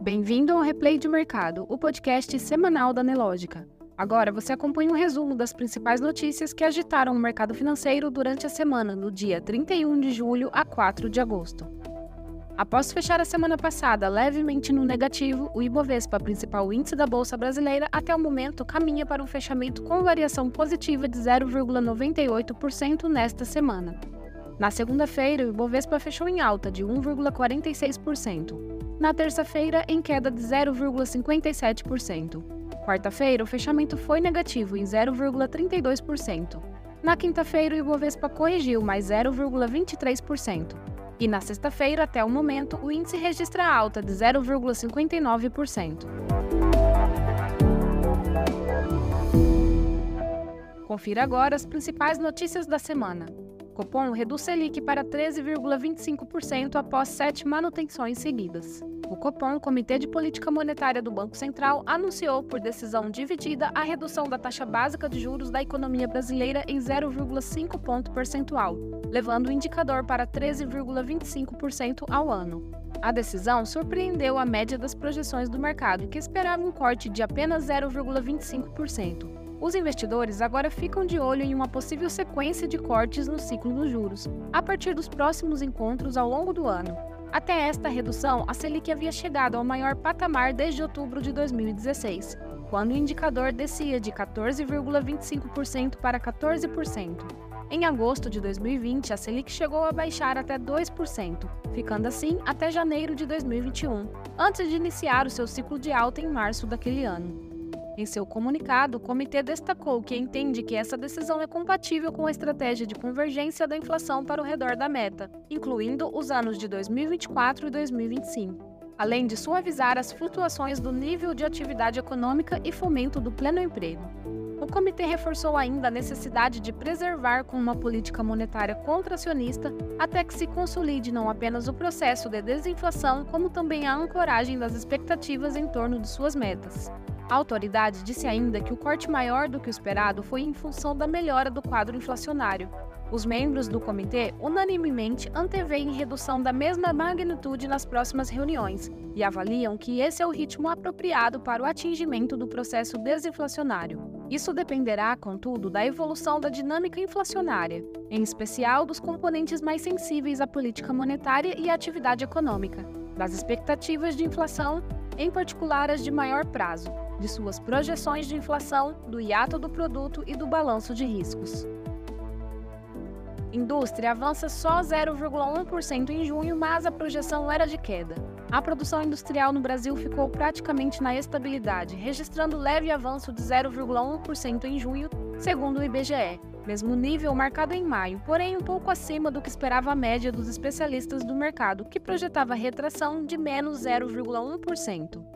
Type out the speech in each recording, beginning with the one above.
Bem-vindo ao Replay de Mercado, o podcast semanal da Nelógica. Agora você acompanha um resumo das principais notícias que agitaram o mercado financeiro durante a semana, do dia 31 de julho a 4 de agosto. Após fechar a semana passada levemente no negativo, o Ibovespa, principal índice da Bolsa Brasileira, até o momento caminha para um fechamento com variação positiva de 0,98% nesta semana. Na segunda-feira, o Ibovespa fechou em alta de 1,46%. Na terça-feira, em queda de 0,57%. Quarta-feira, o fechamento foi negativo em 0,32%. Na quinta-feira, o Ibovespa corrigiu mais 0,23%. E na sexta-feira, até o momento, o índice registra alta de 0,59%. Confira agora as principais notícias da semana. Copom reduz Selic para 13,25% após sete manutenções seguidas. O Copom, Comitê de Política Monetária do Banco Central, anunciou por decisão dividida a redução da taxa básica de juros da economia brasileira em 0,5 ponto percentual, levando o indicador para 13,25% ao ano. A decisão surpreendeu a média das projeções do mercado, que esperava um corte de apenas 0,25%. Os investidores agora ficam de olho em uma possível sequência de cortes no ciclo dos juros, a partir dos próximos encontros ao longo do ano. Até esta redução, a Selic havia chegado ao maior patamar desde outubro de 2016, quando o indicador descia de 14,25% para 14%. Em agosto de 2020, a Selic chegou a baixar até 2%, ficando assim até janeiro de 2021, antes de iniciar o seu ciclo de alta em março daquele ano. Em seu comunicado, o comitê destacou que entende que essa decisão é compatível com a estratégia de convergência da inflação para o redor da meta, incluindo os anos de 2024 e 2025 além de suavizar as flutuações do nível de atividade econômica e fomento do pleno emprego. O comitê reforçou ainda a necessidade de preservar com uma política monetária contracionista até que se consolide não apenas o processo de desinflação, como também a ancoragem das expectativas em torno de suas metas. A autoridade disse ainda que o corte maior do que o esperado foi em função da melhora do quadro inflacionário. Os membros do comitê unanimemente anteveem redução da mesma magnitude nas próximas reuniões e avaliam que esse é o ritmo apropriado para o atingimento do processo desinflacionário. Isso dependerá, contudo, da evolução da dinâmica inflacionária, em especial dos componentes mais sensíveis à política monetária e à atividade econômica, das expectativas de inflação, em particular as de maior prazo, de suas projeções de inflação, do hiato do produto e do balanço de riscos. Indústria avança só 0,1% em junho, mas a projeção era de queda. A produção industrial no Brasil ficou praticamente na estabilidade, registrando leve avanço de 0,1% em junho, segundo o IBGE, mesmo nível marcado em maio, porém um pouco acima do que esperava a média dos especialistas do mercado, que projetava retração de menos 0,1%.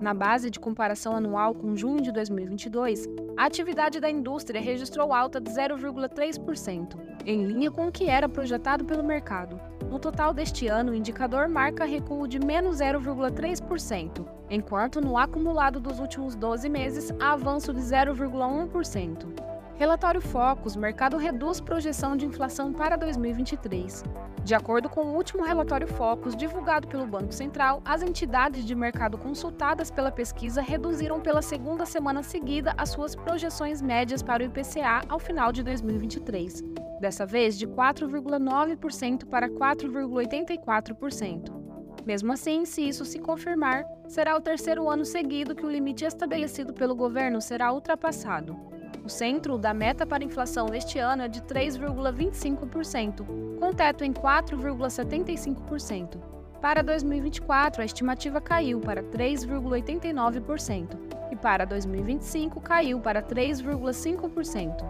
Na base de comparação anual com junho de 2022, a atividade da indústria registrou alta de 0,3%, em linha com o que era projetado pelo mercado. No total deste ano, o indicador marca recuo de menos 0,3%, enquanto no acumulado dos últimos 12 meses avanço de 0,1%. Relatório Focus, mercado reduz projeção de inflação para 2023. De acordo com o último relatório Focus divulgado pelo Banco Central, as entidades de mercado consultadas pela pesquisa reduziram pela segunda semana seguida as suas projeções médias para o IPCA ao final de 2023, dessa vez de 4,9% para 4,84%. Mesmo assim, se isso se confirmar, será o terceiro ano seguido que o limite estabelecido pelo governo será ultrapassado. O centro da meta para inflação este ano é de 3,25%, com teto em 4,75%. Para 2024, a estimativa caiu para 3,89% e para 2025 caiu para 3,5%.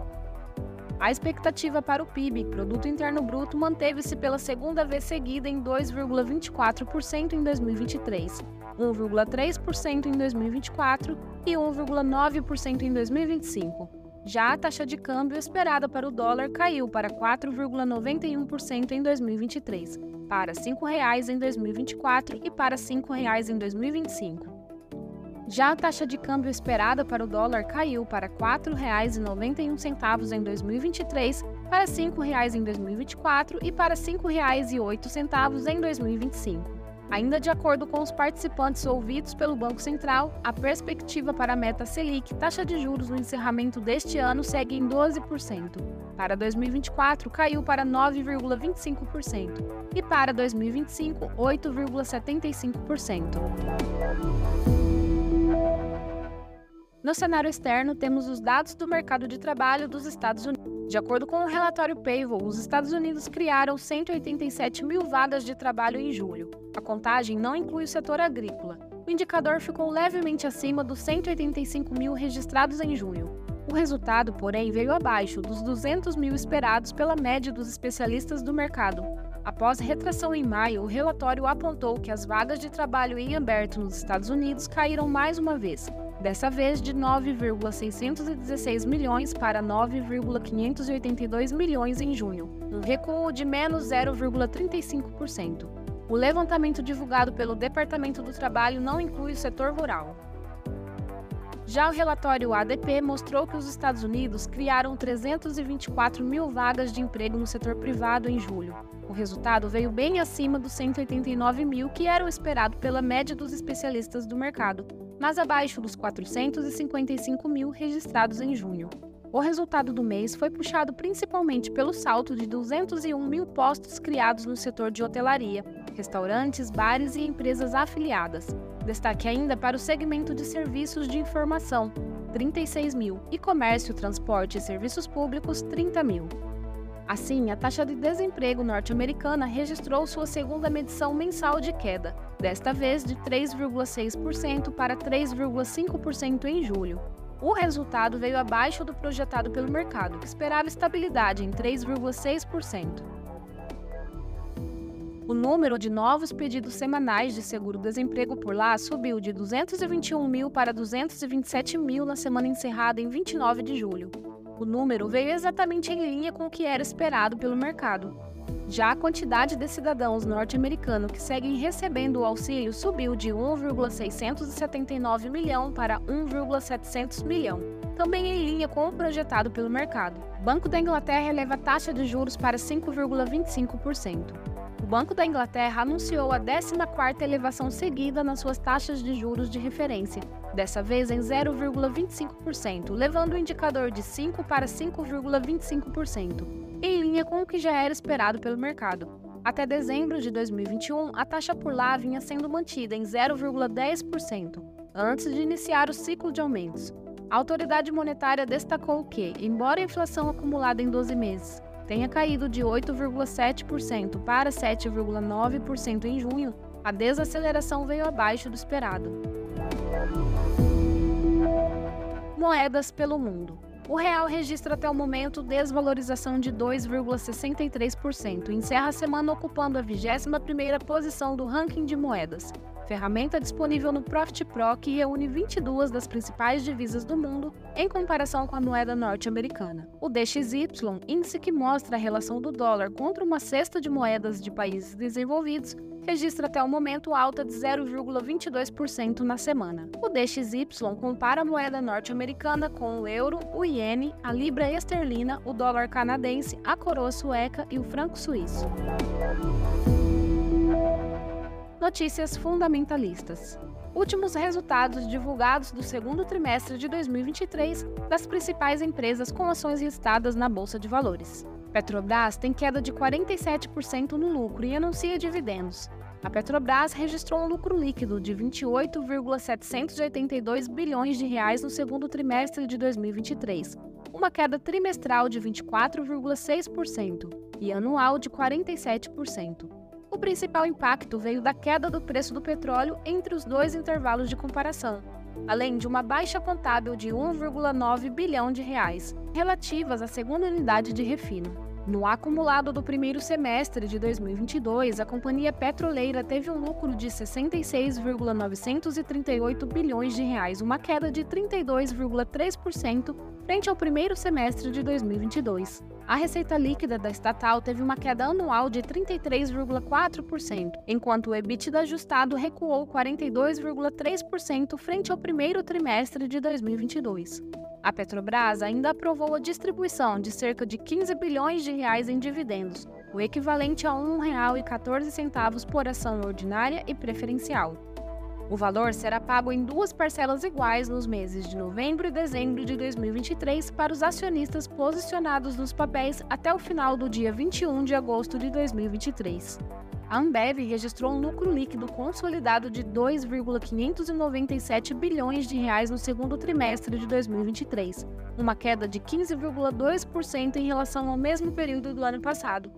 A expectativa para o PIB, Produto Interno Bruto, manteve-se pela segunda vez seguida em 2,24% em 2023, 1,3% em 2024 e 1,9% em 2025. Já a taxa de câmbio esperada para o dólar caiu para 4,91% em 2023, para R$ 5,00 em 2024 e para R$ 5,00 em 2025. Já a taxa de câmbio esperada para o dólar caiu para R$ 4,91 em 2023 para R$ 5,00 em 2024 e para R$ 5,08 em 2025. Ainda de acordo com os participantes ouvidos pelo Banco Central, a perspectiva para a meta Selic, taxa de juros no encerramento deste ano, segue em 12%. Para 2024, caiu para 9,25% e para 2025, 8,75%. No cenário externo, temos os dados do mercado de trabalho dos Estados Unidos. De acordo com o relatório Payroll, os Estados Unidos criaram 187 mil vagas de trabalho em julho. A contagem não inclui o setor agrícola. O indicador ficou levemente acima dos 185 mil registrados em junho. O resultado, porém, veio abaixo dos 200 mil esperados pela média dos especialistas do mercado. Após retração em maio, o relatório apontou que as vagas de trabalho em aberto nos Estados Unidos caíram mais uma vez, dessa vez de 9,616 milhões para 9,582 milhões em junho, um recuo de menos 0,35%. O levantamento divulgado pelo Departamento do Trabalho não inclui o setor rural. Já o relatório ADP mostrou que os Estados Unidos criaram 324 mil vagas de emprego no setor privado em julho. O resultado veio bem acima dos 189 mil que eram esperado pela média dos especialistas do mercado, mas abaixo dos 455 mil registrados em junho. O resultado do mês foi puxado principalmente pelo salto de 201 mil postos criados no setor de hotelaria, restaurantes, bares e empresas afiliadas. Destaque ainda para o segmento de serviços de informação, 36 mil, e comércio, transporte e serviços públicos, 30 mil. Assim, a taxa de desemprego norte-americana registrou sua segunda medição mensal de queda, desta vez de 3,6% para 3,5% em julho. O resultado veio abaixo do projetado pelo mercado, que esperava estabilidade em 3,6%. O número de novos pedidos semanais de seguro-desemprego por lá subiu de 221 mil para 227 mil na semana encerrada em 29 de julho. O número veio exatamente em linha com o que era esperado pelo mercado. Já a quantidade de cidadãos norte-americanos que seguem recebendo o auxílio subiu de 1,679 milhão para 1,700 milhão, também em linha com o projetado pelo mercado. O Banco da Inglaterra eleva a taxa de juros para 5,25%. O Banco da Inglaterra anunciou a 14ª elevação seguida nas suas taxas de juros de referência, dessa vez em 0,25%, levando o indicador de 5 para 5,25%, em linha com o que já era esperado pelo mercado. Até dezembro de 2021, a taxa por lá vinha sendo mantida em 0,10%, antes de iniciar o ciclo de aumentos. A autoridade monetária destacou que, embora a inflação acumulada em 12 meses tenha caído de 8,7% para 7,9% em junho, a desaceleração veio abaixo do esperado. Moedas pelo mundo. O real registra até o momento desvalorização de 2,63% e encerra a semana ocupando a 21ª posição do ranking de moedas, ferramenta disponível no Profit Pro que reúne 22 das principais divisas do mundo em comparação com a moeda norte-americana. O DXY, índice que mostra a relação do dólar contra uma cesta de moedas de países desenvolvidos, registra até o momento alta de 0,22% na semana. O DXY compara a moeda norte-americana com o euro, o iene, a libra esterlina, o dólar canadense, a coroa sueca e o franco suíço. Notícias fundamentalistas. Últimos resultados divulgados do segundo trimestre de 2023 das principais empresas com ações listadas na Bolsa de Valores. Petrobras tem queda de 47% no lucro e anuncia dividendos. A Petrobras registrou um lucro líquido de 28,782 bilhões de reais no segundo trimestre de 2023, uma queda trimestral de 24,6% e anual de 47%. O principal impacto veio da queda do preço do petróleo entre os dois intervalos de comparação, além de uma baixa contábil de 1,9 bilhão de reais, relativas à segunda unidade de refino. No acumulado do primeiro semestre de 2022, a companhia petroleira teve um lucro de 66,938 bilhões de reais, uma queda de 32,3% frente ao primeiro semestre de 2022. A receita líquida da estatal teve uma queda anual de 33,4%, enquanto o EBITDA ajustado recuou 42,3% frente ao primeiro trimestre de 2022. A Petrobras ainda aprovou a distribuição de cerca de 15 bilhões de reais em dividendos, o equivalente a R$ 1,14 por ação ordinária e preferencial. O valor será pago em duas parcelas iguais nos meses de novembro e dezembro de 2023 para os acionistas posicionados nos papéis até o final do dia 21 de agosto de 2023 a Ambev registrou um lucro líquido consolidado de 2,597 bilhões de reais no segundo trimestre de 2023, uma queda de 15,2% em relação ao mesmo período do ano passado.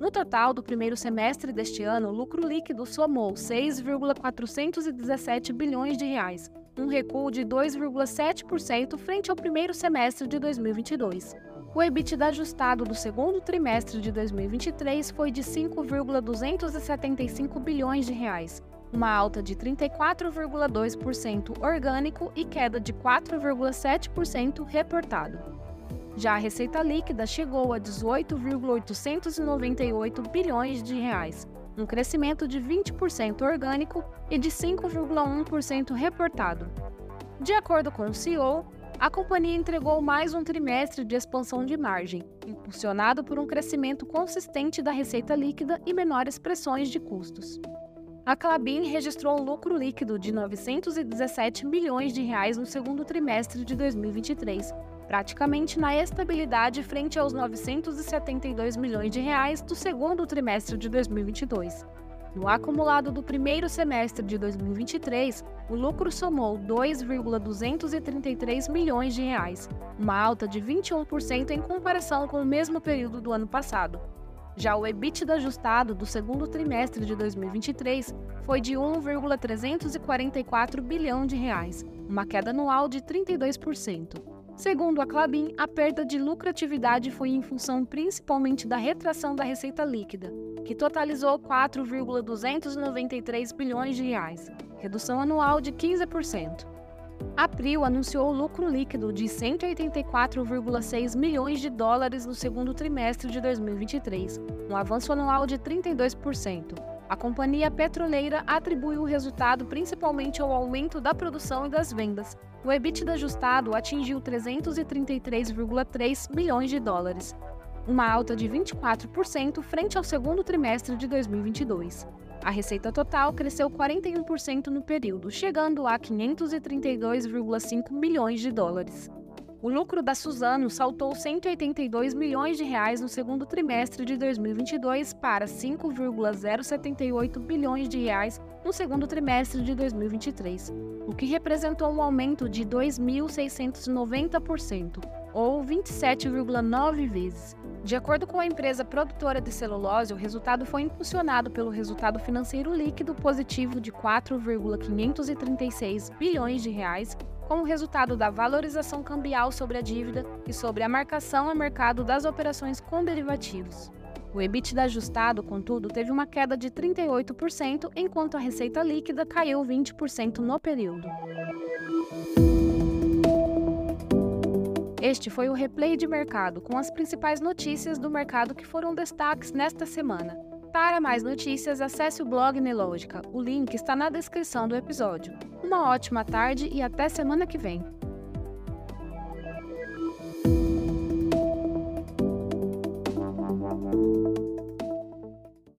No total do primeiro semestre deste ano, o lucro líquido somou 6,417 bilhões de reais, um recuo de 2,7% frente ao primeiro semestre de 2022. O EBITDA ajustado do segundo trimestre de 2023 foi de 5,275 bilhões de reais, uma alta de 34,2% orgânico e queda de 4,7% reportado. Já a receita líquida chegou a 18,898 bilhões de reais, um crescimento de 20% orgânico e de 5,1% reportado. De acordo com o CEO, a companhia entregou mais um trimestre de expansão de margem, impulsionado por um crescimento consistente da receita líquida e menores pressões de custos. A Clabin registrou um lucro líquido de 917 milhões de reais no segundo trimestre de 2023, praticamente na estabilidade frente aos 972 milhões de reais do segundo trimestre de 2022. No acumulado do primeiro semestre de 2023, o lucro somou 2,233 milhões de reais, uma alta de 21% em comparação com o mesmo período do ano passado. Já o EBITDA ajustado do segundo trimestre de 2023 foi de 1,344 bilhão de reais, uma queda anual de 32%. Segundo a Clabin, a perda de lucratividade foi em função principalmente da retração da receita líquida, que totalizou 4,293 bilhões de reais, redução anual de 15%. A Prio anunciou lucro líquido de 184,6 milhões de dólares no segundo trimestre de 2023, um avanço anual de 32%. A companhia petroleira atribui o resultado principalmente ao aumento da produção e das vendas. O EBITDA ajustado atingiu 333,3 milhões de dólares, uma alta de 24% frente ao segundo trimestre de 2022. A receita total cresceu 41% no período, chegando a 532,5 milhões de dólares. O lucro da Suzano saltou 182 milhões de reais no segundo trimestre de 2022 para 5,078 bilhões de reais no segundo trimestre de 2023, o que representou um aumento de 2.690%, ou 27,9 vezes. De acordo com a empresa produtora de celulose, o resultado foi impulsionado pelo resultado financeiro líquido positivo de 4,536 bilhões de reais, como resultado da valorização cambial sobre a dívida e sobre a marcação a mercado das operações com derivativos. O EBITDA ajustado, contudo, teve uma queda de 38%, enquanto a receita líquida caiu 20% no período. Este foi o replay de mercado com as principais notícias do mercado que foram destaques nesta semana. Para mais notícias, acesse o blog Nelógica. O link está na descrição do episódio. Uma ótima tarde e até semana que vem.